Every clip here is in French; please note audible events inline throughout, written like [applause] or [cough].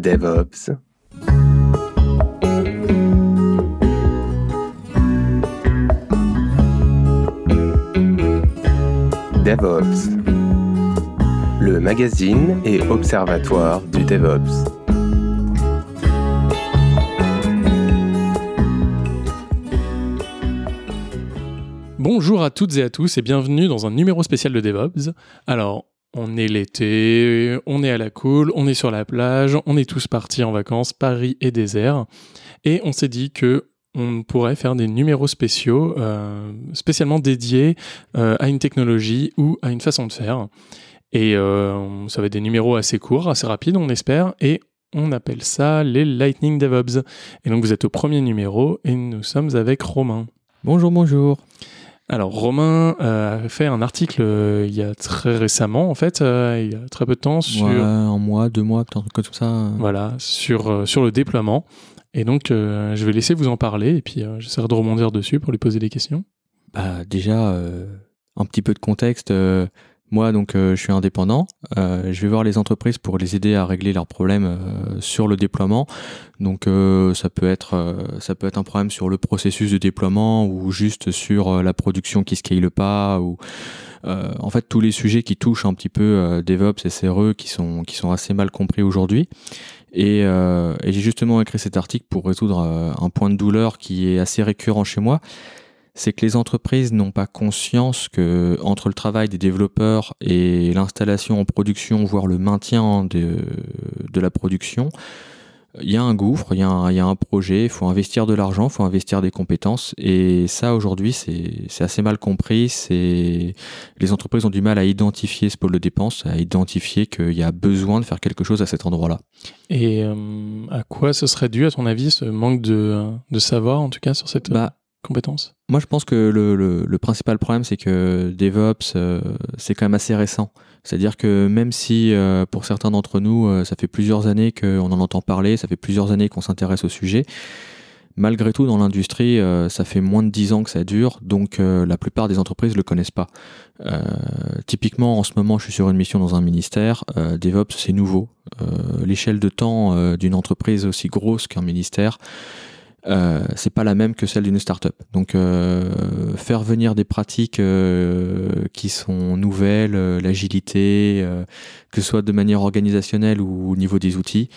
DevOps. DevOps. Le magazine et observatoire du DevOps. Bonjour à toutes et à tous et bienvenue dans un numéro spécial de DevOps. Alors, on est l'été, on est à la cool, on est sur la plage, on est tous partis en vacances, Paris et désert. Et on s'est dit que on pourrait faire des numéros spéciaux, euh, spécialement dédiés euh, à une technologie ou à une façon de faire. Et euh, ça va être des numéros assez courts, assez rapides, on espère. Et on appelle ça les Lightning DevOps. Et donc vous êtes au premier numéro et nous sommes avec Romain. Bonjour, bonjour. Alors Romain euh, a fait un article euh, il y a très récemment en fait, euh, il y a très peu de temps sur Ouais, un mois, deux mois, un truc comme ça. voilà sur sur le déploiement. Et donc je vais laisser vous en parler et puis j'essaierai de rebondir dessus pour lui poser des questions. Bah, déjà, un petit peu de contexte. Moi, donc, euh, je suis indépendant. Euh, je vais voir les entreprises pour les aider à régler leurs problèmes euh, sur le déploiement. Donc, euh, ça peut être, euh, ça peut être un problème sur le processus de déploiement ou juste sur euh, la production qui scale pas ou en fait tous les sujets qui touchent un petit peu DevOps et SRE qui sont qui sont assez mal compris aujourd'hui. Et, et j'ai justement écrit cet article pour résoudre un point de douleur qui est assez récurrent chez moi c'est que les entreprises n'ont pas conscience que entre le travail des développeurs et l'installation en production, voire le maintien de, de la production, il y a un gouffre, il y a un, il y a un projet, il faut investir de l'argent, il faut investir des compétences. Et ça, aujourd'hui, c'est assez mal compris. Les entreprises ont du mal à identifier ce pôle de dépenses, à identifier qu'il y a besoin de faire quelque chose à cet endroit-là. Et euh, à quoi ce serait dû à ton avis ce manque de, de savoir en tout cas sur cette Bah, Moi, je pense que le, principal problème, c'est que DevOps, euh, c'est quand même assez récent. C'est-à-dire que même si euh, pour certains d'entre nous, euh, ça fait plusieurs années qu'on en entend parler, ça fait plusieurs années qu'on s'intéresse au sujet, malgré tout, dans l'industrie, ça fait moins de 10 ans que ça dure, donc la plupart des entreprises le connaissent pas. Typiquement, en ce moment, je suis sur une mission dans un ministère. DevOps, c'est nouveau. L'échelle de temps d'une entreprise aussi grosse qu'un ministère, euh, c'est pas la même que celle d'une startup. Donc euh, faire venir des pratiques euh, qui sont nouvelles, l'agilité, que ce soit de manière organisationnelle ou au niveau des outils,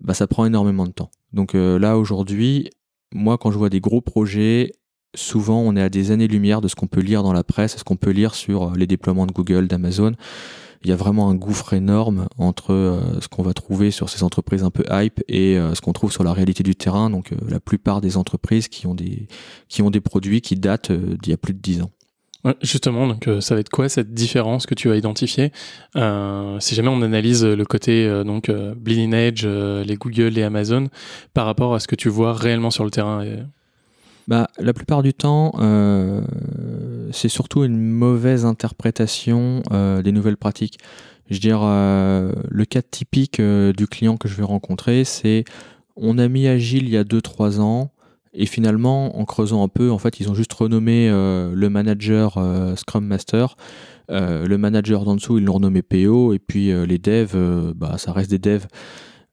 bah, ça prend énormément de temps. Donc là aujourd'hui, moi quand je vois des gros projets, souvent on est à des années-lumière de ce qu'on peut lire dans la presse, ce qu'on peut lire sur les déploiements de Google, d'Amazon. Il y a vraiment un gouffre énorme entre euh, ce qu'on va trouver sur ces entreprises un peu hype et euh, ce qu'on trouve sur la réalité du terrain. Donc euh, la plupart des entreprises qui ont des, qui ont des produits qui datent d'il y a plus de 10 ans. Justement, donc ça va être quoi cette différence que tu as identifiée? Si jamais on analyse le côté donc Bleeding Edge, les Google et Amazon, par rapport à ce que tu vois réellement sur le terrain. Bah, la plupart du temps, euh, c'est surtout une mauvaise interprétation euh, des nouvelles pratiques. Je veux dire, euh, le cas typique du client que je vais rencontrer, c'est on a mis Agile il y a 2-3 ans, et finalement, en creusant un peu, en fait, ils ont juste renommé le manager Scrum Master. Le manager d'en dessous, ils l'ont renommé PO, et puis les devs, bah, ça reste des devs.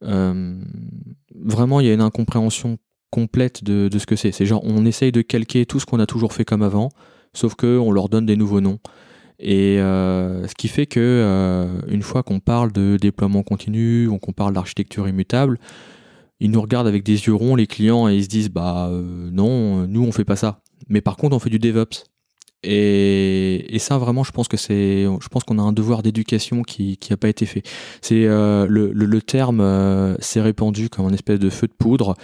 Vraiment, il y a une incompréhension complète de, ce que c'est. C'est genre, on essaye de calquer tout ce qu'on a toujours fait comme avant, sauf que on leur donne des nouveaux noms. Et euh, ce qui fait que euh, une fois qu'on parle de déploiement continu, ou qu'on parle d'architecture immutable, ils nous regardent avec des yeux ronds, les clients, et ils se disent bah euh, non, nous on fait pas ça. Mais par contre, on fait du DevOps. Et, et ça, vraiment, je pense que c'est, je pense qu'on a un devoir d'éducation qui n'a pas été fait. C'est euh, le, le, le terme euh, s'est répandu comme un espèce de feu de poudre.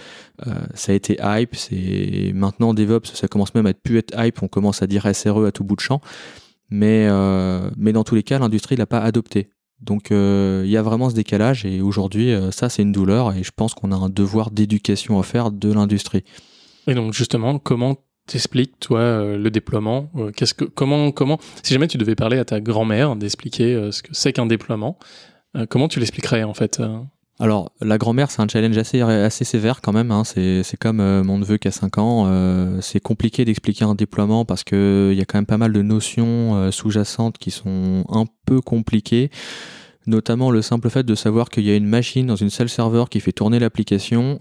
Euh, ça a été hype. C'est maintenant DevOps, ça commence même à être plus être hype. On commence à dire SRE à tout bout de champ. Mais euh, mais dans tous les cas, l'industrie l'a pas adopté. Donc euh, il y a vraiment ce décalage et aujourd'hui, euh, ça c'est une douleur et je pense qu'on a un devoir d'éducation à faire de l'industrie. Et donc justement, comment t'expliques toi euh, le déploiement Euh, Qu'est-ce que comment comment si jamais tu devais parler à ta grand-mère d'expliquer euh, ce que c'est qu'un déploiement, comment tu l'expliquerais en fait Alors, la grand-mère, c'est un challenge assez, assez sévère quand même. Hein. C'est, comme mon neveu qui a 5 ans. c'est compliqué d'expliquer un déploiement parce qu'il y a quand même pas mal de notions sous-jacentes qui sont un peu compliquées. Notamment le simple fait de savoir qu'il y a une machine dans une salle serveur qui fait tourner l'application,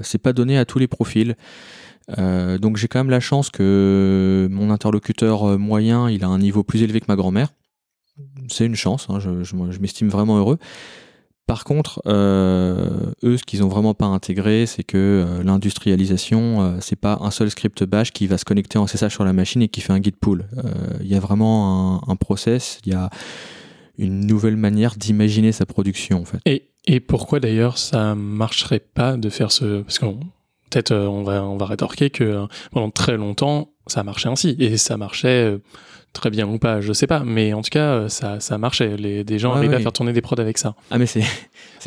c'est pas donné à tous les profils. Euh, donc j'ai quand même la chance que mon interlocuteur moyen, il a un niveau plus élevé que ma grand-mère. C'est une chance, hein, je, m'estime vraiment heureux. Par contre, euh, eux, ce qu'ils ont vraiment pas intégré, c'est que euh, l'industrialisation, euh, c'est pas un seul script bash qui va se connecter en SSH sur la machine et qui fait un git pull. Il y a vraiment un, process, il y a une nouvelle manière d'imaginer sa production en fait. Et, pourquoi d'ailleurs ça marcherait pas de faire ce parce que peut-être on va on va rétorquer que pendant très longtemps ça marchait ainsi et ça marchait très bien ou pas, je sais pas, mais en tout cas, euh, ça, ça marchait. Les, des gens arrivaient à faire tourner des prods avec ça. Ah, mais c'est.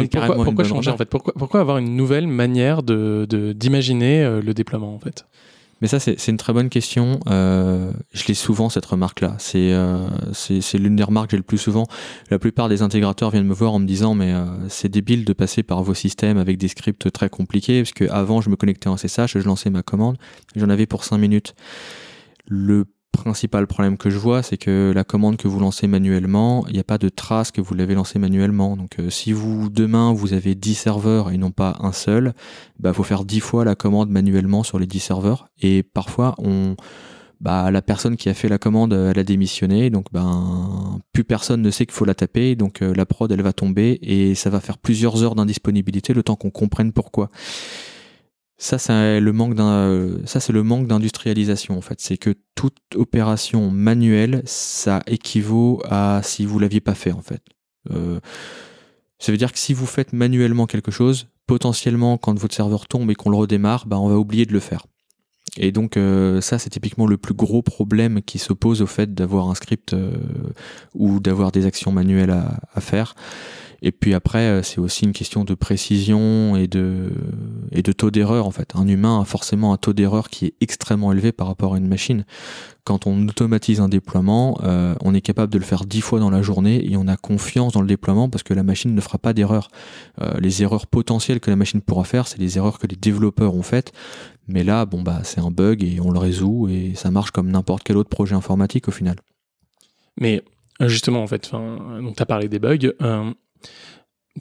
pourquoi, pourquoi changer en fait? Pourquoi, pourquoi avoir une nouvelle manière de d'imaginer euh, le déploiement en fait? Mais ça, c'est une très bonne question. Euh, je l'ai souvent, cette remarque-là. C'est euh, l'une des remarques que j'ai le plus souvent. La plupart des intégrateurs viennent me voir en me disant Mais euh, c'est débile de passer par vos systèmes avec des scripts très compliqués, parce qu'avant, je me connectais en SSH, je lançais ma commande, j'en avais pour 5 minutes. Le principal problème que je vois, c'est que la commande que vous lancez manuellement, il n'y a pas de trace que vous l'avez lancée manuellement. Donc euh, si vous demain vous avez 10 serveurs et non pas un seul, bah faut faire 10 fois la commande manuellement sur les 10 serveurs et parfois on bah, la personne qui a fait la commande, elle a démissionné, donc ben plus personne ne sait qu'il faut la taper, donc euh, la prod elle va tomber et ça va faire plusieurs heures d'indisponibilité le temps qu'on comprenne pourquoi. Ça, c'est le manque d'industrialisation en fait. C'est que toute opération manuelle, ça équivaut à si vous l'aviez pas fait en fait. Euh, ça veut dire que si vous faites manuellement quelque chose, potentiellement quand votre serveur tombe et qu'on le redémarre, bah, on va oublier de le faire. Et donc euh, ça, c'est typiquement le plus gros problème qui s'oppose au fait d'avoir un script euh, ou d'avoir des actions manuelles à faire. Et puis après, euh, c'est aussi une question de précision et de, et de taux d'erreur en fait. Un humain a forcément un taux d'erreur qui est extrêmement élevé par rapport à une machine. Quand on automatise un déploiement, euh, on est capable de le faire dix fois dans la journée et on a confiance dans le déploiement parce que la machine ne fera pas d'erreur. Euh, les erreurs potentielles que la machine pourra faire, c'est les erreurs que les développeurs ont faites. Mais là, bon bah c'est un bug et on le résout et ça marche comme n'importe quel autre projet informatique au final. Mais justement, en fait, tu as parlé des bugs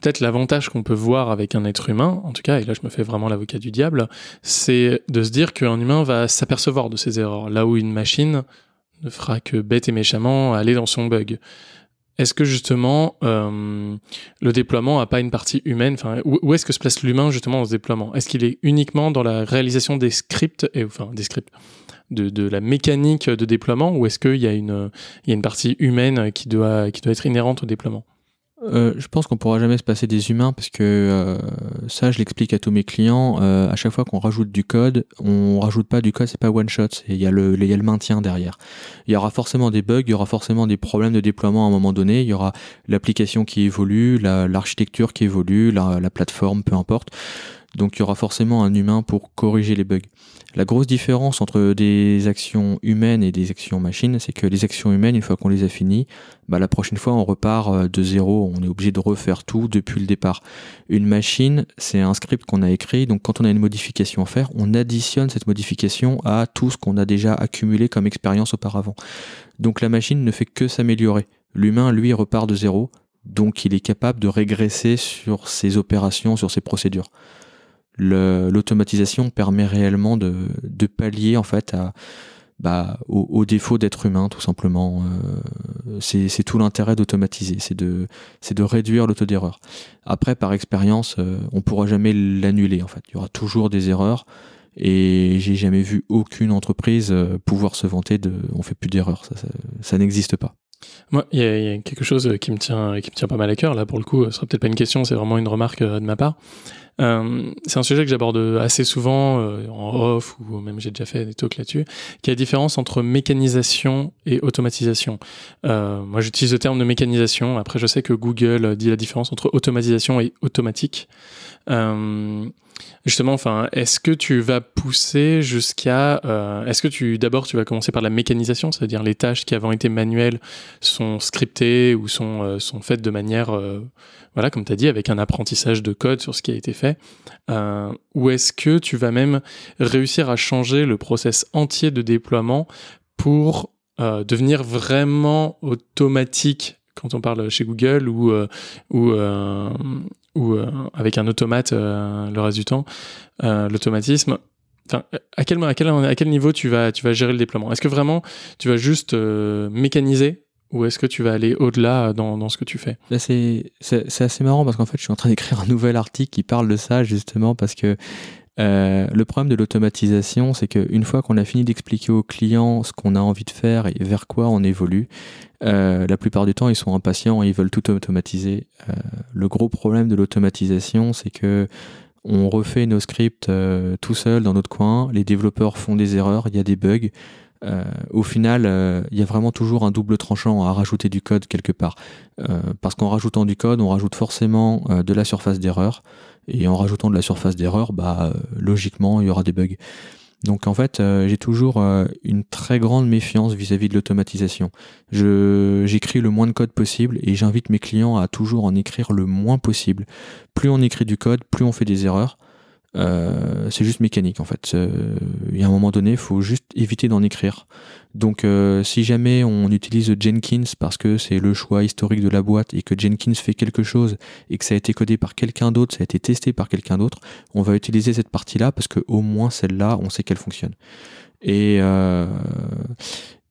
peut-être l'avantage qu'on peut voir avec un être humain, en tout cas, et là je me fais vraiment l'avocat du diable, c'est de se dire qu'un humain va s'apercevoir de ses erreurs, là où une machine ne fera que bête et méchamment aller dans son bug. Est-ce que justement euh, le déploiement n'a pas une partie humaine? Enfin, Où, est-ce que se place l'humain justement dans ce déploiement? Est-ce qu'il est uniquement dans la réalisation des scripts, et, enfin des scripts, de, la mécanique de déploiement, ou est-ce qu'il y, a une, partie humaine qui doit être inhérente au déploiement? Euh, je pense qu'on pourra jamais se passer des humains parce que euh, ça, je l'explique à tous mes clients. Euh, à chaque fois qu'on rajoute du code, on rajoute pas du code, c'est pas one shot. Il y a le, il y a le maintien derrière. Il y aura forcément des bugs, il y aura forcément des problèmes de déploiement à un moment donné. Il y aura l'application qui évolue, l'architecture qui évolue, la, la plateforme, peu importe. Donc il y aura forcément un humain pour corriger les bugs. La grosse différence entre des actions humaines et des actions machines, c'est que les actions humaines, une fois qu'on les a finies, bah, la prochaine fois on repart euh, de zéro, on est obligé de refaire tout depuis le départ. Une machine, c'est un script qu'on a écrit, donc quand on a une modification à faire, on additionne cette modification à tout ce qu'on a déjà accumulé comme expérience auparavant. Donc la machine ne fait que s'améliorer. L'humain, lui, repart de zéro, donc il est capable de régresser sur ses opérations, sur ses procédures l'automatisation permet réellement de, de, pallier en fait à, bah, au, défaut d'être humain tout simplement. Euh, c'est tout l'intérêt d'automatiser, c'est de, de réduire le taux d'erreur. Après, par expérience, euh, on pourra jamais l'annuler en fait. Il y aura toujours des erreurs et j'ai jamais vu aucune entreprise euh, pouvoir se vanter de on fait plus d'erreurs. Ça, ça, n'existe pas. Moi, il y, a quelque chose qui me tient, qui me tient pas mal à cœur. Là, pour le coup, ce sera peut-être pas une question, c'est vraiment une remarque de ma part. Euh, c'est un sujet que j'aborde assez souvent euh, en off ou même j'ai déjà fait des talks là-dessus, qui est la différence entre mécanisation et automatisation. Euh, moi, j'utilise le terme de mécanisation. Après, je sais que Google dit la différence entre automatisation et automatique. Justement, enfin, est-ce que tu vas pousser jusqu'à, euh, est-ce que tu d'abord tu vas commencer par la mécanisation, c'est-à-dire les tâches qui avant été manuelles sont scriptées ou sont euh, faites de manière, euh, voilà, comme tu as dit, avec un apprentissage de code sur ce qui a été fait, ou est-ce que tu vas même réussir à changer le process entier de déploiement pour devenir vraiment automatique quand on parle chez Google ou ou ou avec un automate le reste du temps, l'automatisme. à quel, à, quel, à quel niveau tu vas, tu vas gérer le déploiement? Est-ce que vraiment tu vas juste mécaniser ou est-ce que tu vas aller au-delà dans, dans, ce que tu fais? C'est assez marrant parce qu'en fait, je suis en train d'écrire un nouvel article qui parle de ça justement parce que euh, le problème de l'automatisation, c'est qu'une fois qu'on a fini d'expliquer aux clients ce qu'on a envie de faire et vers quoi on évolue, euh, la plupart du temps, ils sont impatients et ils veulent tout automatiser. Euh, le gros problème de l'automatisation, c'est que on refait nos scripts tout seul dans notre coin, les développeurs font des erreurs, il y a des bugs. au final, il y a vraiment toujours un double tranchant à rajouter du code quelque part. parce qu'en rajoutant du code, on rajoute forcément de la surface d'erreur. Et en rajoutant de la surface d'erreur, bah, euh, logiquement, il y aura des bugs. Donc en fait, euh, j'ai toujours euh, une très grande méfiance vis-à-vis de l'automatisation. J'écris le moins de code possible et j'invite mes clients à toujours en écrire le moins possible. Plus on écrit du code, plus on fait des erreurs. Euh, c'est juste mécanique en fait. Il y a un moment donné, il faut juste éviter d'en écrire. Donc euh, si jamais on utilise Jenkins parce que c'est le choix historique de la boîte et que Jenkins fait quelque chose et que ça a été codé par quelqu'un d'autre, ça a été testé par quelqu'un d'autre, on va utiliser cette partie-là parce que au moins celle-là, on sait qu'elle fonctionne. Et euh,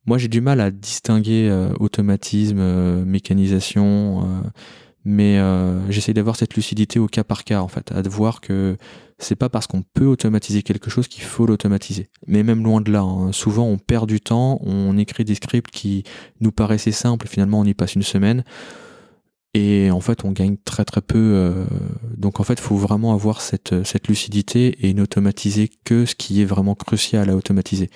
moi j'ai du mal à distinguer automatisme, mécanisation mais euh, j'essaie d'avoir cette lucidité au cas par cas en fait, à voir que c'est pas parce qu'on peut automatiser quelque chose qu'il faut l'automatiser. Mais même loin de là, hein. souvent on perd du temps, on écrit des scripts qui nous paraissaient simples, finalement on y passe une semaine. Et en fait, on gagne très très peu. Euh, donc en fait, il faut vraiment avoir cette, cette lucidité et n'automatiser que ce qui est vraiment crucial à automatiser.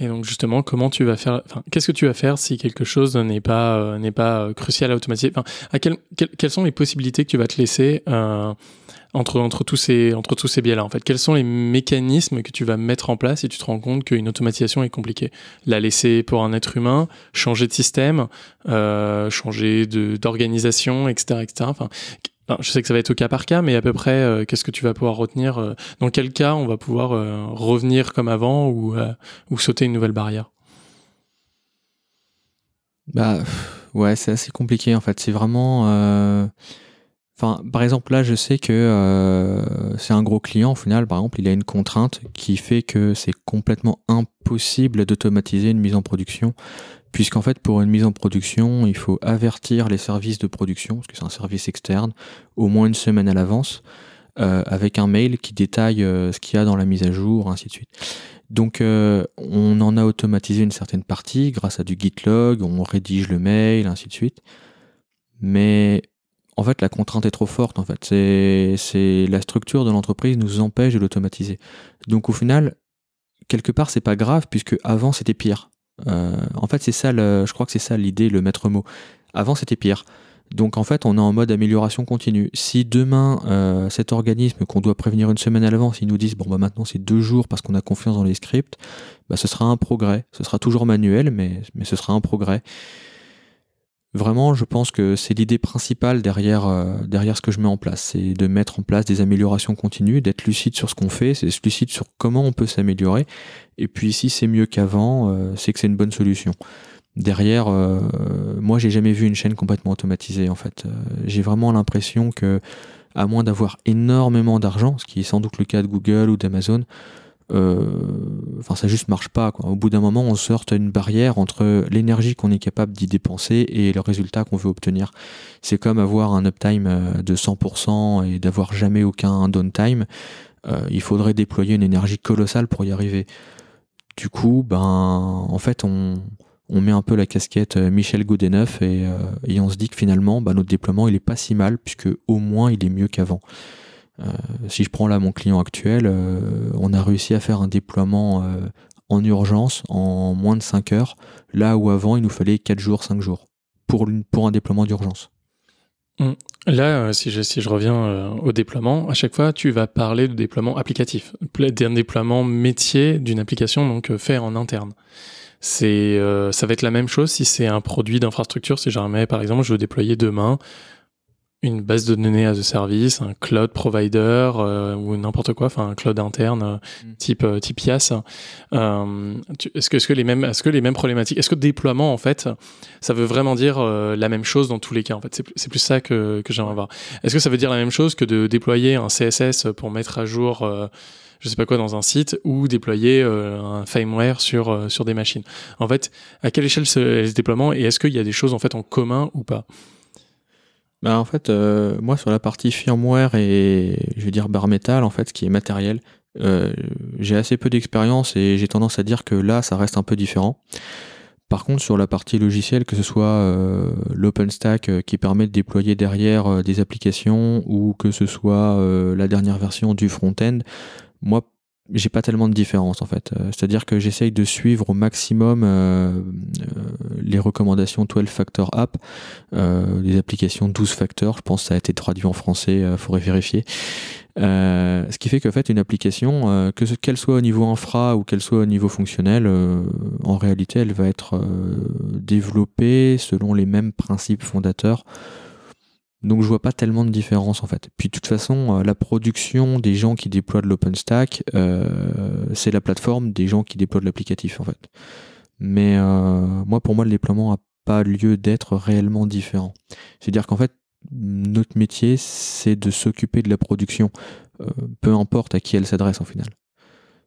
Et donc justement, comment tu vas faire enfin, Qu'est-ce que tu vas faire si quelque chose n'est pas euh, n'est pas euh, crucial à automatiser? Enfin, à quel, Quelles sont les possibilités que tu vas te laisser euh, entre entre tous ces entre tous ces biais-là En fait, quels sont les mécanismes que tu vas mettre en place si tu te rends compte qu'une automatisation est compliquée? La laisser pour un être humain, changer de système, euh, changer d'organisation, etc., etc. Enfin, je sais que ça va être au cas par cas, mais à peu près, euh, qu'est-ce que tu vas pouvoir retenir euh, Dans quel cas on va pouvoir euh, revenir comme avant ou, ou sauter une nouvelle barrière? Bah ouais, c'est assez compliqué en fait. C'est vraiment. Enfin, par exemple, là, je sais que c'est un gros client. Au final, par exemple, il a une contrainte qui fait que c'est complètement impossible d'automatiser une mise en production puisqu'en fait pour une mise en production, il faut avertir les services de production, parce que c'est un service externe, au moins une semaine à l'avance, euh, avec un mail qui détaille euh, ce qu'il y a dans la mise à jour, ainsi de suite. Donc euh, on en a automatisé une certaine partie grâce à du Gitlog, on rédige le mail, ainsi de suite. Mais en fait, la contrainte est trop forte. En fait, c'est la structure de l'entreprise nous empêche de l'automatiser. Donc au final, quelque part, c'est pas grave puisque avant c'était pire. Euh, en fait, c'est ça, je crois que c'est ça l'idée, le maître mot. Avant, c'était pire. Donc en fait, on est en mode amélioration continue. Si demain, euh, cet organisme qu'on doit prévenir une semaine à l'avance, ils nous disent bon bah maintenant c'est deux jours parce qu'on a confiance dans les scripts, bah ce sera un progrès. Ce sera toujours manuel, mais, mais ce sera un progrès. Vraiment, je pense que c'est l'idée principale derrière, euh, derrière ce que je mets en place. C'est de mettre en place des améliorations continues, d'être lucide sur ce qu'on fait, c'est lucide sur comment on peut s'améliorer. Et puis si c'est mieux qu'avant, euh, c'est que c'est une bonne solution. Derrière, euh, moi j'ai jamais vu une chaîne complètement automatisée en fait. j'ai vraiment l'impression que, à moins d'avoir énormément d'argent, ce qui est sans doute le cas de Google ou d'Amazon, enfin ça juste marche pas. Quoi. Au bout d'un moment, on sort une barrière entre l'énergie qu'on est capable d'y dépenser et le résultat qu'on veut obtenir. C'est comme avoir un uptime euh, de 100% et d'avoir jamais aucun downtime. Euh, il faudrait déployer une énergie colossale pour y arriver. Du coup, ben, en fait, on, on met un peu la casquette Michel Goudeneuf et, et on se dit que finalement, ben, notre déploiement, il est pas si mal puisque au moins il est mieux qu'avant. Euh, si je prends là mon client actuel, euh, on a réussi à faire un déploiement euh, en urgence en moins de 5 heures, là où avant il nous fallait 4 jours, 5 jours pour, pour un déploiement d'urgence. Hum. Là, si je, si je reviens au déploiement, à chaque fois, tu vas parler de déploiement applicatif, d'un déploiement métier d'une application donc fait en interne. C'est, ça va être la même chose si c'est un produit d'infrastructure. Si jamais, par exemple, je veux déployer demain une base de données as a service, un cloud provider euh, ou n'importe quoi, enfin un cloud interne euh, Mm. type euh, type IaaS. Tu- est-ce que est-ce que les mêmes est-ce que les mêmes problématiques, est-ce que déploiement en fait, ça veut vraiment dire euh, la même chose dans tous les cas en fait? C'est plus- c'est plus ça que que j'aimerais voir. Est-ce que ça veut dire la même chose que de déployer un CSS pour mettre à jour je sais pas quoi dans un site ou déployer euh, un firmware sur euh, sur des machines? En fait, à quelle échelle se, se déploiement et est-ce qu'il y a des choses en fait en commun ou pas? Bah, en fait, euh, moi sur la partie firmware et je vais dire bare metal, en fait, ce qui est matériel, euh, j'ai assez peu d'expérience et j'ai tendance à dire que là, ça reste un peu différent. Par contre, sur la partie logicielle, que ce soit euh, l'OpenStack euh, qui permet de déployer derrière euh, des applications ou que ce soit euh, la dernière version du front-end, moi, j'ai pas tellement de différence en fait. Euh, C'est-à-dire que j'essaye de suivre au maximum euh, euh, les recommandations 12 Factor App, euh, les applications 12 facteurs, je pense que ça a été traduit en français, il faudrait vérifier. Ce qui fait qu'en fait une application, que qu'elle soit au niveau infra ou qu'elle soit au niveau fonctionnel, en réalité elle va être développée selon les mêmes principes fondateurs. Donc je vois pas tellement de différence en fait. Puis de toute façon, euh, la production des gens qui déploient de l'OpenStack, euh, c'est la plateforme des gens qui déploient de l'applicatif en fait. Mais euh, moi pour moi le déploiement a pas lieu d'être réellement différent. C'est-à-dire qu'en fait, notre métier, c'est de s'occuper de la production, euh, peu importe à qui elle s'adresse en final.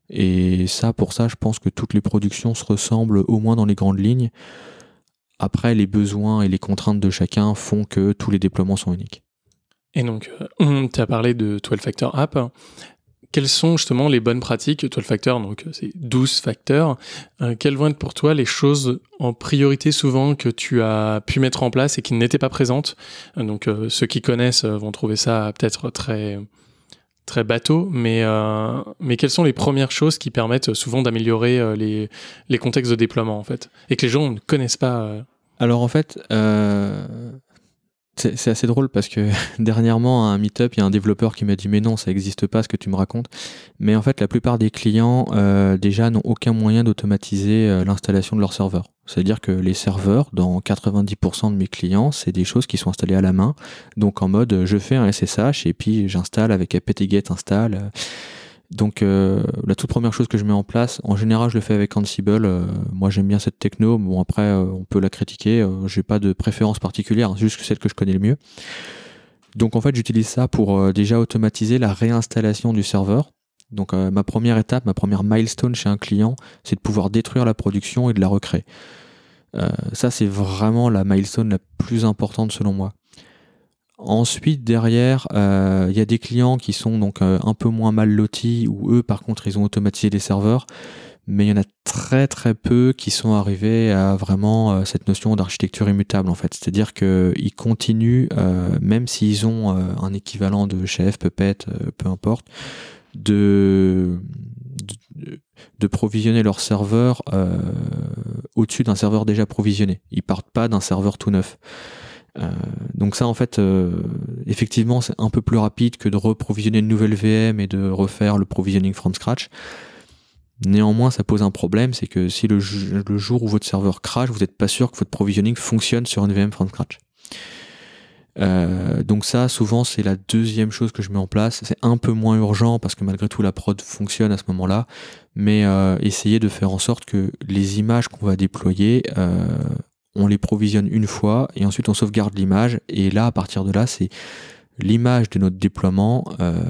Et ça, pour ça, je pense que toutes les productions se ressemblent au moins dans les grandes lignes. Après, les besoins et les contraintes de chacun font que tous les déploiements sont uniques. Et donc, tu as parlé de 12 Factor App. Quelles sont justement les bonnes pratiques 12 Factor Donc, euh, c'est 12 facteurs. Euh, quelles vont être pour toi les choses en priorité souvent que tu as pu mettre en place et qui n'étaient pas présentes Euh, Donc, euh, ceux qui connaissent euh, vont trouver ça peut-être très très bateau, mais, euh, mais quelles sont les premières choses qui permettent souvent d'améliorer euh, les, les contextes de déploiement en fait? Et que les gens ne connaissent pas euh, Alors en fait, euh, c'est assez drôle parce que [laughs] dernièrement à un meet-up, il y a un développeur qui m'a dit mais non, ça n'existe pas ce que tu me racontes. Mais en fait, la plupart des clients euh, déjà n'ont aucun moyen d'automatiser euh, l'installation de leur serveur. C'est-à-dire que les serveurs, dans 90% de mes clients, c'est des choses qui sont installées à la main. Donc en mode, je fais un SSH et puis j'installe avec apt-get install. Donc euh, la toute première chose que je mets en place, en général je le fais avec Ansible. euh, moi j'aime bien cette techno. Bon après euh, on peut la critiquer. J'ai pas de préférence particulière, c'est juste celle que je connais le mieux. Donc en fait j'utilise ça pour déjà automatiser la réinstallation du serveur. Donc ma première étape, ma première milestone chez un client, c'est de pouvoir détruire la production et de la recréer. Ça c'est vraiment la milestone la plus importante selon moi. Ensuite, derrière, euh, il y a des clients qui sont donc euh, un peu moins mal lotis, où eux, par contre, ils ont automatisé les serveurs, mais il y en a très très peu qui sont arrivés à vraiment euh, cette notion d'architecture immutable, en fait. C'est-à-dire qu'ils continuent, même s'ils ont un équivalent de chef, Puppet, peu importe, de, provisionner leur serveur au-dessus d'un serveur déjà provisionné. Ils partent pas d'un serveur tout neuf. Euh, donc ça en fait euh, effectivement c'est un peu plus rapide que de reprovisionner une nouvelle VM et de refaire le provisioning from scratch. Néanmoins ça pose un problème, c'est que si le, jour où votre serveur crash, vous n'êtes pas sûr que votre provisioning fonctionne sur une VM from scratch. Euh, donc ça souvent c'est la deuxième chose que je mets en place. C'est un peu moins urgent parce que malgré tout la prod fonctionne à ce moment-là, mais essayer de faire en sorte que les images qu'on va déployer on les provisionne une fois et ensuite on sauvegarde l'image. Et là à partir de là c'est l'image de notre déploiement euh,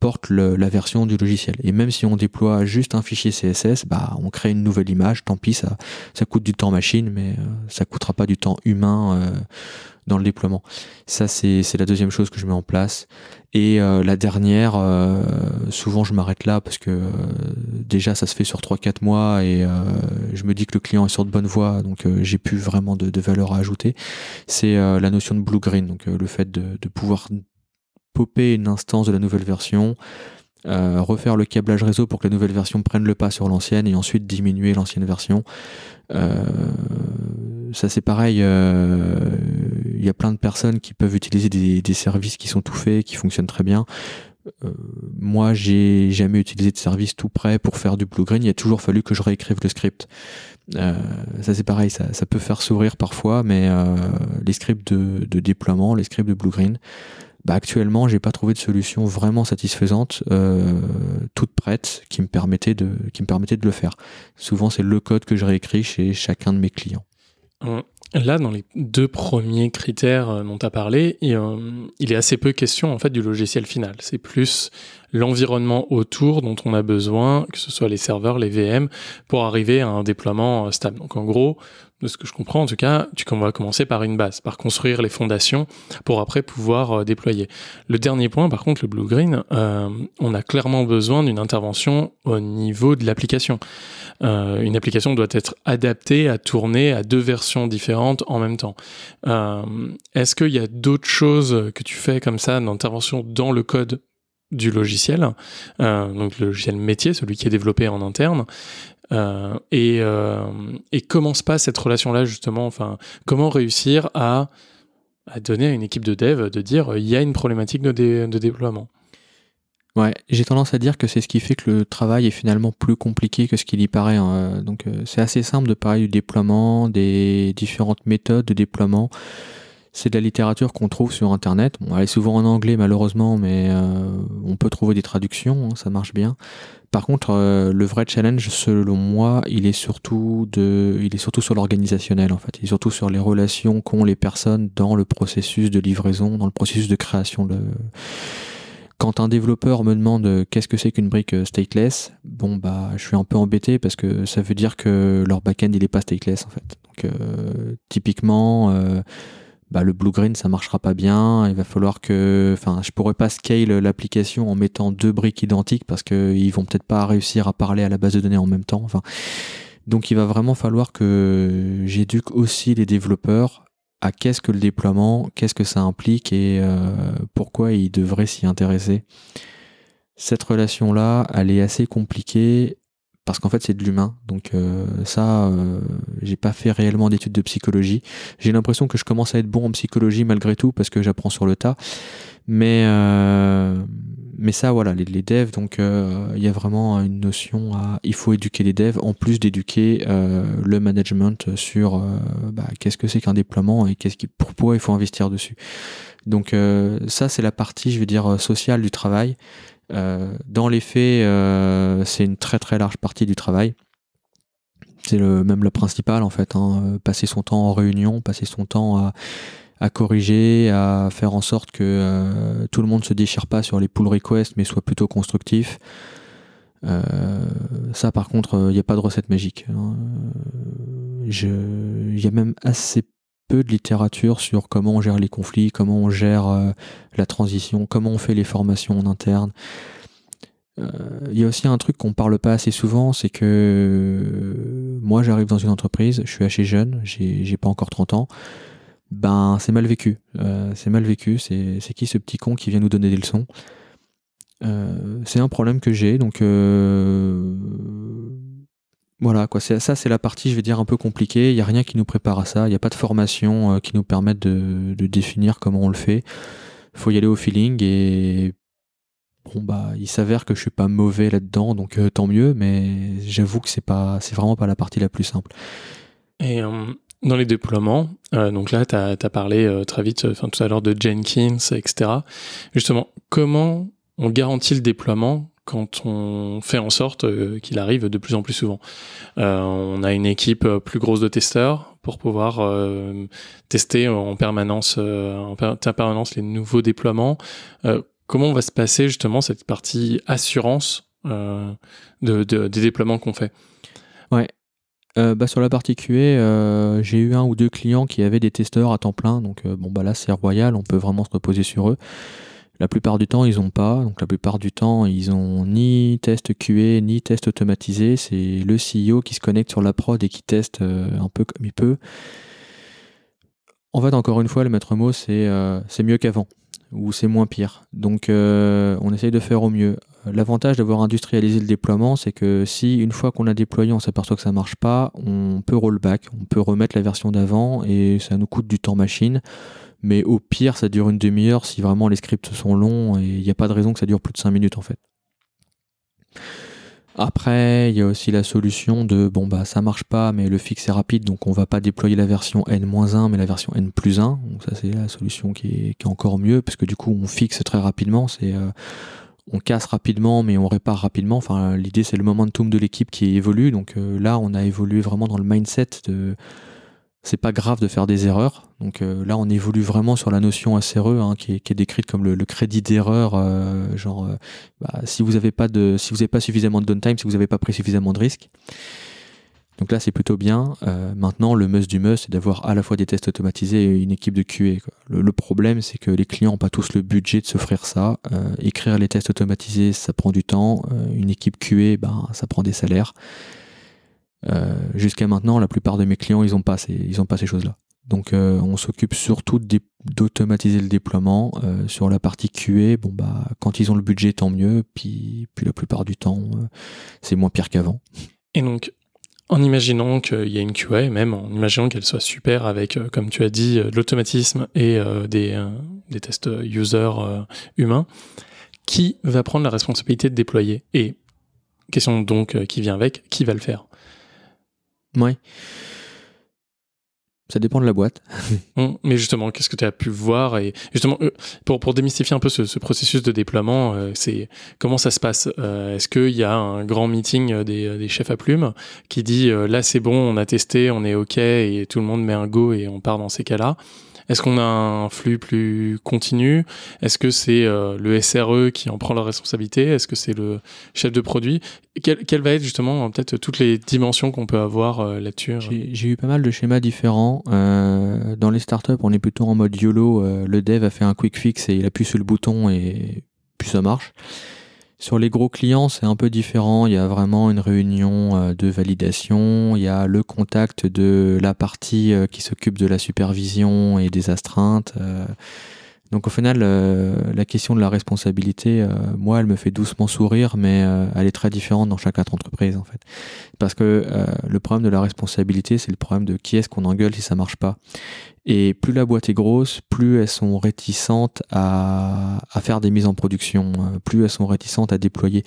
porte la version du logiciel. Et même si on déploie juste un fichier CSS bah on crée une nouvelle image. Tant pis ça ça coûte du temps machine mais euh, ça coûtera pas du temps humain euh, dans le déploiement. Ça, c'est la deuxième chose que je mets en place. Et euh, la dernière, euh, souvent je m'arrête là parce que euh, déjà ça se fait sur 3-4 mois et je me dis que le client est sur de bonne voie, donc j'ai plus vraiment de, valeur à ajouter. C'est la notion de blue-green, donc le fait de, pouvoir popper une instance de la nouvelle version, refaire le câblage réseau pour que la nouvelle version prenne le pas sur l'ancienne et ensuite diminuer l'ancienne version. Ça c'est pareil, il y a plein de personnes qui peuvent utiliser des, services qui sont tout faits, qui fonctionnent très bien. euh, moi, j'ai jamais utilisé de service tout prêt pour faire du blue green. Il a toujours fallu que je réécrive le script. Euh, ça, c'est pareil, ça, peut faire sourire parfois, mais euh, les scripts de, déploiement, les scripts de blue green, bah, actuellement, j'ai pas trouvé de solution vraiment satisfaisante, toute prête, qui me permettait de, qui me permettait de le faire. Souvent, c'est le code que je réécris chez chacun de mes clients. Là, dans les deux premiers critères euh, dont tu as parlé, euh, il, est assez peu question en fait du logiciel final. C'est plus l'environnement autour dont on a besoin, que ce soit les serveurs, les VM, pour arriver à un déploiement euh, stable. Donc en gros, de ce que je comprends en tout cas, tu vas commencer par une base, par construire les fondations pour après pouvoir euh, déployer. Le dernier point, par contre, le blue green, euh, on a clairement besoin d'une intervention au niveau de l'application. Euh, une application doit être adaptée à tourner à deux versions différentes en même temps. Est-ce qu'il y a d'autres choses que tu fais comme ça d'intervention dans le code du logiciel, donc le logiciel métier, celui qui est développé en interne, euh, et, euh, et, comment se passe cette relation-là justement? Enfin, comment réussir à, donner à une équipe de dev de dire il y a une problématique de, déploiement? Ouais, j'ai tendance à dire que c'est ce qui fait que le travail est finalement plus compliqué que ce qu'il y paraît. Hein. Donc euh, c'est assez simple de parler du déploiement, des différentes méthodes de déploiement c'est de la littérature qu'on trouve sur Internet. elle est souvent en anglais malheureusement, mais euh, on peut trouver des traductions, hein, ça marche bien. Par contre, euh, le vrai challenge, selon moi, il est surtout sur l'organisationnel en fait. Il est surtout sur les relations qu'ont les personnes dans le processus de livraison, dans le processus de création de. Quand un développeur me demande euh, qu'est-ce que c'est qu'une brique stateless, bon bah je suis un peu embêté parce que ça veut dire que leur backend il est pas stateless en fait. Donc typiquement bah, le blue green ça marchera pas bien. Il va falloir que, enfin, je pourrais pas scale l'application en mettant deux briques identiques parce que ils vont peut-être pas réussir à parler à la base de données en même temps. Enfin, donc il va vraiment falloir que j'éduque aussi les développeurs à qu'est-ce que le déploiement, qu'est-ce que ça implique et euh, pourquoi ils devraient s'y intéresser. Cette relation-là, elle est assez compliquée parce qu'en fait c'est de l'humain. Donc euh, ça, euh, j'ai pas fait réellement d'études de psychologie. J'ai l'impression que je commence à être bon en psychologie malgré tout parce que j'apprends sur le tas. Mais euh, mais ça voilà, les, devs, donc il y a vraiment une notion à, il faut éduquer les devs en plus d'éduquer le management sur bah, qu'est-ce que c'est qu'un déploiement et qu'est-ce qui pourquoi il faut investir dessus. Donc ça c'est la partie, je veux dire sociale du travail. Euh, dans les faits, euh, c'est une très très large partie du travail. C'est le, même le principal en fait. Hein. Euh, passer son temps en réunion, passer son temps à, à corriger, à faire en sorte que tout le monde se déchire pas sur les pull requests, mais soit plutôt constructif. Euh, ça, par contre, il n'y a pas de recette magique. Hein. Il y a même assez peu de littérature sur comment on gère les conflits, comment on gère euh, la transition, comment on fait les formations en interne. Euh, il y a aussi un truc qu'on parle pas assez souvent, c'est que euh, moi j'arrive dans une entreprise, je suis assez jeune, j'ai pas encore 30 ans, ben c'est mal vécu. c'est mal vécu, c'est qui ce petit con qui vient nous donner des leçons? C'est un problème que j'ai, donc voilà, quoi. Ça, c'est la partie, je vais dire, un peu compliquée. Il n'y a rien qui nous prépare à ça. Il n'y a pas de formation euh, qui nous permette de, définir comment on le fait. Il faut y aller au feeling et bon bah, il s'avère que je suis pas mauvais là-dedans, donc euh, tant mieux. Mais j'avoue que c'est pas, c'est vraiment pas la partie la plus simple. Et euh, dans les déploiements, donc là, tu as, parlé très vite, enfin tout à l'heure de Jenkins, etc. Justement, comment on garantit le déploiement quand on fait en sorte euh, qu'il arrive de plus en plus souvent. Euh, on a une équipe euh, plus grosse de testeurs pour pouvoir tester en permanence, en permanence les nouveaux déploiements. comment va se passer justement cette partie assurance de, des déploiements qu'on fait? Ouais, bah sur la partie QA, j'ai eu un ou deux clients qui avaient des testeurs à temps plein, donc bon bah là c'est royal, on peut vraiment se reposer sur eux. La plupart du temps, ils n'ont pas. Donc la plupart du temps, ils ont ni test QA, ni test automatisé. C'est le CEO qui se connecte sur la prod et qui teste euh, un peu comme il peut. En fait, encore une fois, le maître mot, c'est euh, mieux qu'avant ou c'est moins pire. Donc euh, on essaye de faire au mieux. L'avantage d'avoir industrialisé le déploiement, c'est que si une fois qu'on a déployé, on s'aperçoit que ça marche pas, on peut rollback, on peut remettre la version d'avant et ça nous coûte du temps machine Mais au pire, ça dure une demi-heure si vraiment les scripts sont longs et il n'y a pas de raison que ça dure plus de 5 minutes en fait. Après, il y a aussi la solution de bon bah ça marche pas, mais le fixe est rapide, donc on va pas déployer la version N-1, mais la version N plus 1. Donc ça c'est la solution qui est, encore mieux, parce que du coup on fixe très rapidement, euh, on casse rapidement, mais on répare rapidement. Enfin, l'idée c'est le momentum de l'équipe qui évolue. Donc euh, là, on a évolué vraiment dans le mindset de c'est pas grave de faire des erreurs. Donc euh, là, on évolue vraiment sur la notion SRE hein, qui, est, décrite comme le, crédit d'erreur. Euh, genre, euh, bah, si vous n'avez pas si pas suffisamment de downtime, si vous n'avez pas pris suffisamment de risques. Donc là, c'est plutôt bien. maintenant, le must du must, c'est d'avoir à la fois des tests automatisés et une équipe de QA. Le, problème, c'est que les clients n'ont pas tous le budget de s'offrir ça. écrire les tests automatisés, ça prend du temps. une équipe QA, ben, ça prend des salaires. Euh, jusqu'à maintenant, la plupart de mes clients, ils n'ont pas ces, choses-là. Donc, euh, on s'occupe surtout d'automatiser le déploiement. Euh, sur la partie QA, bon bah, quand ils ont le budget, tant mieux. Puis, puis la plupart du temps, c'est moins pire qu'avant. Et donc, en imaginant qu'il y a une QA, même en imaginant qu'elle soit super avec, comme tu as dit, de l'automatisme et des, des tests user humains, qui va prendre la responsabilité de déployer? Et question donc qui vient avec, qui va le faire? Ouais. Ça dépend de la boîte. [laughs] Hum, mais justement, qu'est-ce que tu as pu voir et justement euh, pour, démystifier un peu ce, processus de déploiement, euh, c'est comment ça se passe euh, Est-ce qu'il y a un grand meeting des, des chefs à plumes qui dit là c'est bon, on a testé, on est ok et tout le monde met un go et on part dans ces cas-là? Est-ce qu'on a un flux plus continu? Est-ce que c'est euh, le SRE qui en prend la responsabilité? Est-ce que c'est le chef de produit? Quelle va être justement peut-être toutes les dimensions qu'on peut avoir euh, là-dessus euh? J'ai eu pas mal de schémas différents. dans les startups, on est plutôt en mode YOLO. le dev a fait un quick fix et il appuie sur le bouton et puis ça marche. Sur les gros clients, c'est un peu différent. Il y a vraiment une réunion euh, de validation. Il y a le contact de la partie euh, qui s'occupe de la supervision et des astreintes. Donc au final, euh, la question de la responsabilité, euh, moi, elle me fait doucement sourire, mais euh, elle est très différente dans chaque entreprise en fait. Parce que le problème de la responsabilité, c'est le problème de qui est-ce qu'on engueule si ça marche pas. Et plus la boîte est grosse, plus elles sont réticentes à, à faire des mises en production, plus elles sont réticentes à déployer.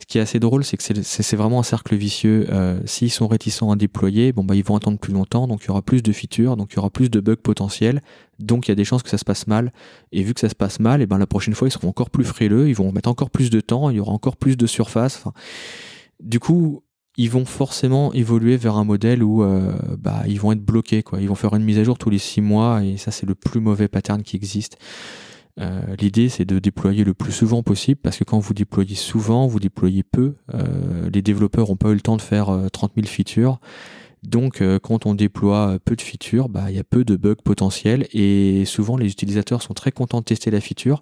Ce qui est assez drôle, c'est que c'est vraiment un cercle vicieux. S'ils sont réticents à déployer, bon bah ils vont attendre plus longtemps, donc il y aura plus de features, donc il y aura plus de bugs potentiels, donc il y a des chances que ça se passe mal. Et vu que ça se passe mal, et eh ben la prochaine fois ils seront encore plus frileux, ils vont mettre encore plus de temps, il y aura encore plus de surface. du coup, ils vont forcément évoluer vers un modèle où euh, bah, ils vont être bloqués. Quoi. Ils vont faire une mise à jour tous les six mois et ça c'est le plus mauvais pattern qui existe. Euh, l'idée c'est de déployer le plus souvent possible parce que quand vous déployez souvent, vous déployez peu. Euh, les développeurs n'ont pas eu le temps de faire 30 000 features donc, euh, quand on déploie peu de features, bah, il y a peu de bugs potentiels et souvent les utilisateurs sont très contents de tester la feature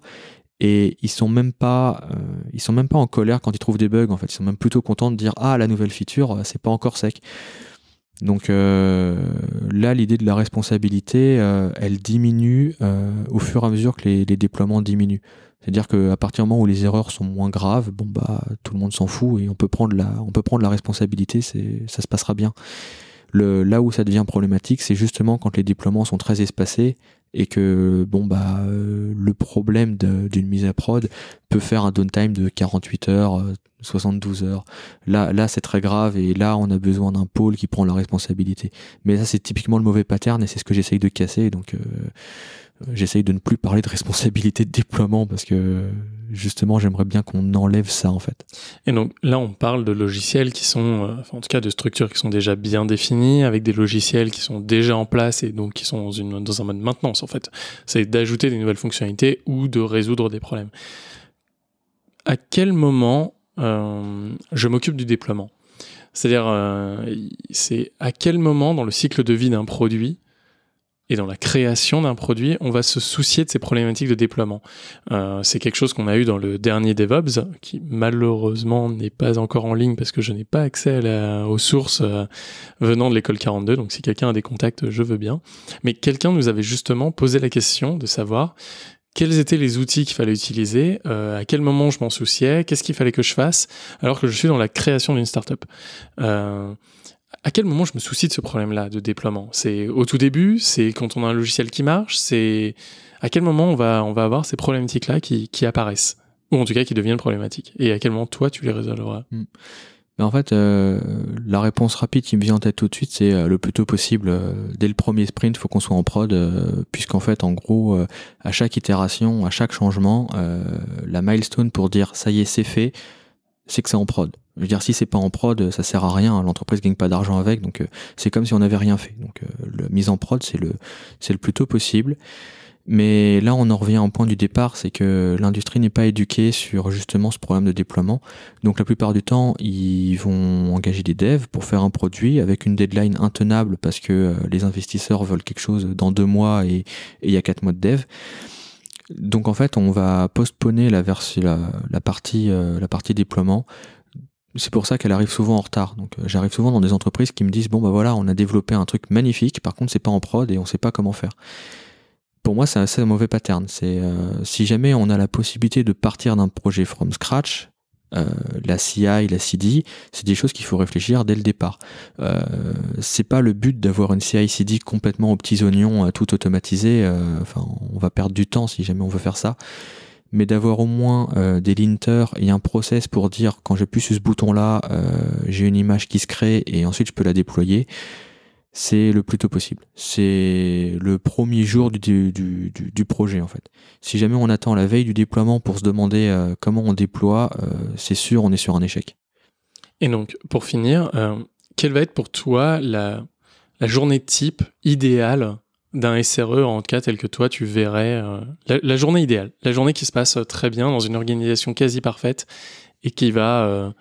et ils sont même pas, euh, sont même pas en colère quand ils trouvent des bugs. En fait, ils sont même plutôt contents de dire ah la nouvelle feature, euh, c'est pas encore sec. Donc là, l'idée de la responsabilité, elle diminue au fur et à mesure que les, déploiements diminuent. C'est-à-dire qu'à partir du moment où les erreurs sont moins graves, bon bah tout le monde s'en fout et on peut prendre la, responsabilité, ça se passera bien là où ça devient problématique, c'est justement quand les déploiements sont très espacés et que bon bah euh, le problème d'une mise à prod peut faire un downtime de 48 heures, 72 euh, heures. Là, là c'est très grave et là on a besoin d'un pôle qui prend la responsabilité. Mais ça c'est typiquement le mauvais pattern et c'est ce que j'essaye de casser. Donc euh, j'essaye de ne plus parler de responsabilité de déploiement parce que justement, j'aimerais bien qu'on enlève ça en fait. Et donc là, on parle de logiciels qui sont, euh, en tout cas de structures qui sont déjà bien définies, avec des logiciels qui sont déjà en place et donc qui sont dans un mode maintenance en fait. C'est d'ajouter des nouvelles fonctionnalités ou de résoudre des problèmes. À quel moment euh, je m'occupe du déploiement C'est-à-dire, euh, c'est à quel moment dans le cycle de vie d'un produit et dans la création d'un produit, on va se soucier de ces problématiques de déploiement. Euh, c'est quelque chose qu'on a eu dans le dernier DevOps, qui malheureusement n'est pas encore en ligne parce que je n'ai pas accès aux sources venant de l'école 42. Donc si quelqu'un a des contacts, je veux bien. Mais quelqu'un nous avait justement posé la question de savoir quels étaient les outils qu'il fallait utiliser, euh, à quel moment je m'en souciais, qu'est-ce qu'il fallait que je fasse, alors que je suis dans la création d'une startup. Euh, à quel moment je me soucie de ce problème-là de déploiement? C'est au tout début, c'est quand on a un logiciel qui marche, c'est à quel moment on va, on va avoir ces problématiques-là qui, qui apparaissent? Ou en tout cas qui deviennent problématiques? Et à quel moment toi tu les résolveras Mais en fait, euh, la réponse rapide qui me vient en tête tout de suite, c'est euh, le plus tôt possible. euh, dès le premier sprint, il faut qu'on soit en prod, puisqu'en fait, en gros, à chaque itération, à chaque changement, la milestone pour dire ça y est, c'est fait, c'est que c'est en prod. Je veux dire, si c'est pas en prod, ça sert à rien. L'entreprise gagne pas d'argent avec, donc c'est comme si on n'avait rien fait. Donc, la mise en prod, c'est le, c'est le plus tôt possible. Mais là, on en revient au point du départ, c'est que l'industrie n'est pas éduquée sur justement ce problème de déploiement. Donc la plupart du temps, ils vont engager des devs pour faire un produit avec une deadline intenable parce que euh, les investisseurs veulent quelque chose dans deux mois et il y a quatre mois de dev. Donc en fait, on va postponer la, euh, partie déploiement. C'est pour ça qu'elle arrive souvent en retard. Donc euh, j'arrive souvent dans des entreprises qui me disent bon bah voilà, on a développé un truc magnifique, par contre c'est pas en prod et on sait pas comment faire pour moi, c'est un assez mauvais pattern. C'est euh, si jamais on a la possibilité de partir d'un projet from scratch, euh, la CI, la CD, c'est des choses qu'il faut réfléchir dès le départ. Euh, c'est pas le but d'avoir une CI/CD complètement aux petits oignons, euh, tout automatisé. euh, Enfin, on va perdre du temps si jamais on veut faire ça. Mais d'avoir au moins euh, des linters et un process pour dire quand j'appuie sur ce bouton-là, j'ai une image qui se crée et ensuite je peux la déployer c'est le plus tôt possible. C'est le premier jour du, du, du, projet en fait. Si jamais on attend la veille du déploiement pour se demander euh, comment on déploie, euh, c'est sûr on est sur un échec. Et donc, pour finir, euh, quelle va être pour toi la, la journée type idéale d'un SRE, en cas tel que toi tu verrais la, journée idéale, la journée qui se passe très bien dans une organisation quasi parfaite et qui va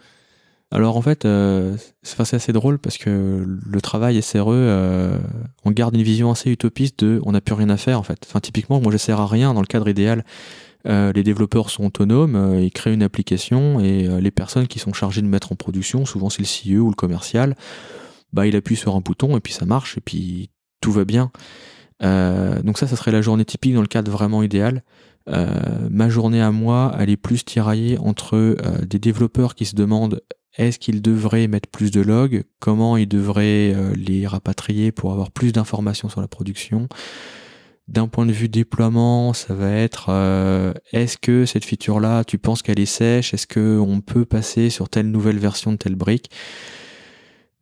Alors en fait, euh, c'est assez drôle parce que le travail SRE, euh, on garde une vision assez utopiste de on n'a plus rien à faire en fait. Enfin typiquement, moi je sers à rien dans le cadre idéal. Euh, les développeurs sont autonomes, euh, ils créent une application et les personnes qui sont chargées de mettre en production, souvent c'est le CIE ou le commercial, bah il appuie sur un bouton et puis ça marche et puis tout va bien. Donc ça, ça serait la journée typique dans le cadre vraiment idéal. Ma journée à moi, elle est plus tiraillée entre des développeurs qui se demandent est-ce qu'ils devraient mettre plus de logs, comment ils devraient euh, les rapatrier pour avoir plus d'informations sur la production? D'un point de vue déploiement, ça va être euh, est-ce que cette feature-là, tu penses qu'elle est sèche? Est-ce qu'on peut passer sur telle nouvelle version de telle brique?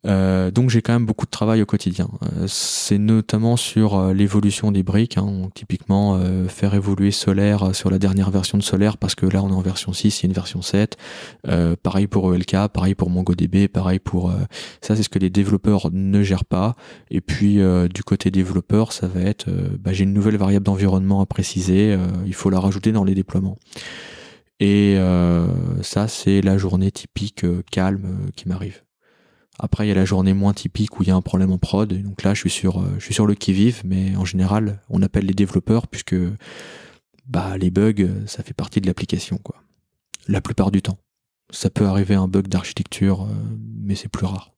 Euh, donc j'ai quand même beaucoup de travail au quotidien. Euh, c'est notamment sur euh, l'évolution des briques. hein. Typiquement, euh, faire évoluer Solaire euh, sur la dernière version de Solaire parce que là on est en version 6, il y a une version 7. Euh, pareil pour ELK, pareil pour MongoDB, pareil pour... ça c'est ce que les développeurs ne gèrent pas. Et puis du côté développeur, ça va être... bah, j'ai une nouvelle variable d'environnement à préciser, il faut la rajouter dans les déploiements. Et ça c'est la journée typique calme qui m'arrive. Après, il y a la journée moins typique où il y a un problème en prod. Donc là, je suis sur, euh, je suis sur le qui-vive, mais en général, on appelle les développeurs puisque bah, les bugs, ça fait partie de l'application, quoi. La plupart du temps. Ça peut arriver un bug d'architecture, euh, mais c'est plus rare.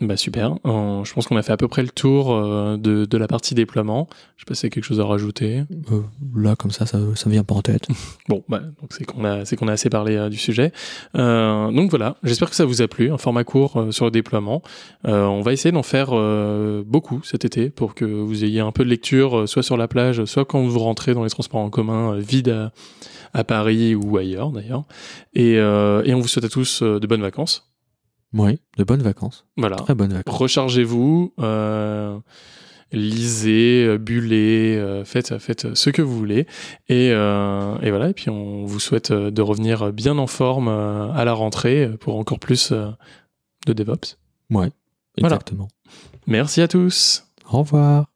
Bah super. Euh, je pense qu'on a fait à peu près le tour euh, de, de la partie déploiement. Je sais pas si y a quelque chose à rajouter. Euh, là, comme ça, ça, vient pas en tête. [laughs] Bon, bah, donc c'est qu'on a, c'est qu'on a assez parlé euh, du sujet. Euh, donc voilà, j'espère que ça vous a plu, un format court sur le déploiement. Euh, on va essayer d'en faire euh, beaucoup cet été pour que vous ayez un peu de lecture, soit sur la plage, soit quand vous rentrez dans les transports en commun, vides à, à Paris ou ailleurs d'ailleurs. Et, euh, et on vous souhaite à tous de bonnes vacances. Oui, de bonnes vacances. Voilà. Très bonnes vacances. Rechargez-vous, euh, lisez, euh, bullez, euh, faites, faites ce que vous voulez. Et, euh, et voilà, et puis on vous souhaite de revenir bien en forme à la rentrée pour encore plus de DevOps. Ouais, Voilà. exactement. Merci à tous. Au revoir.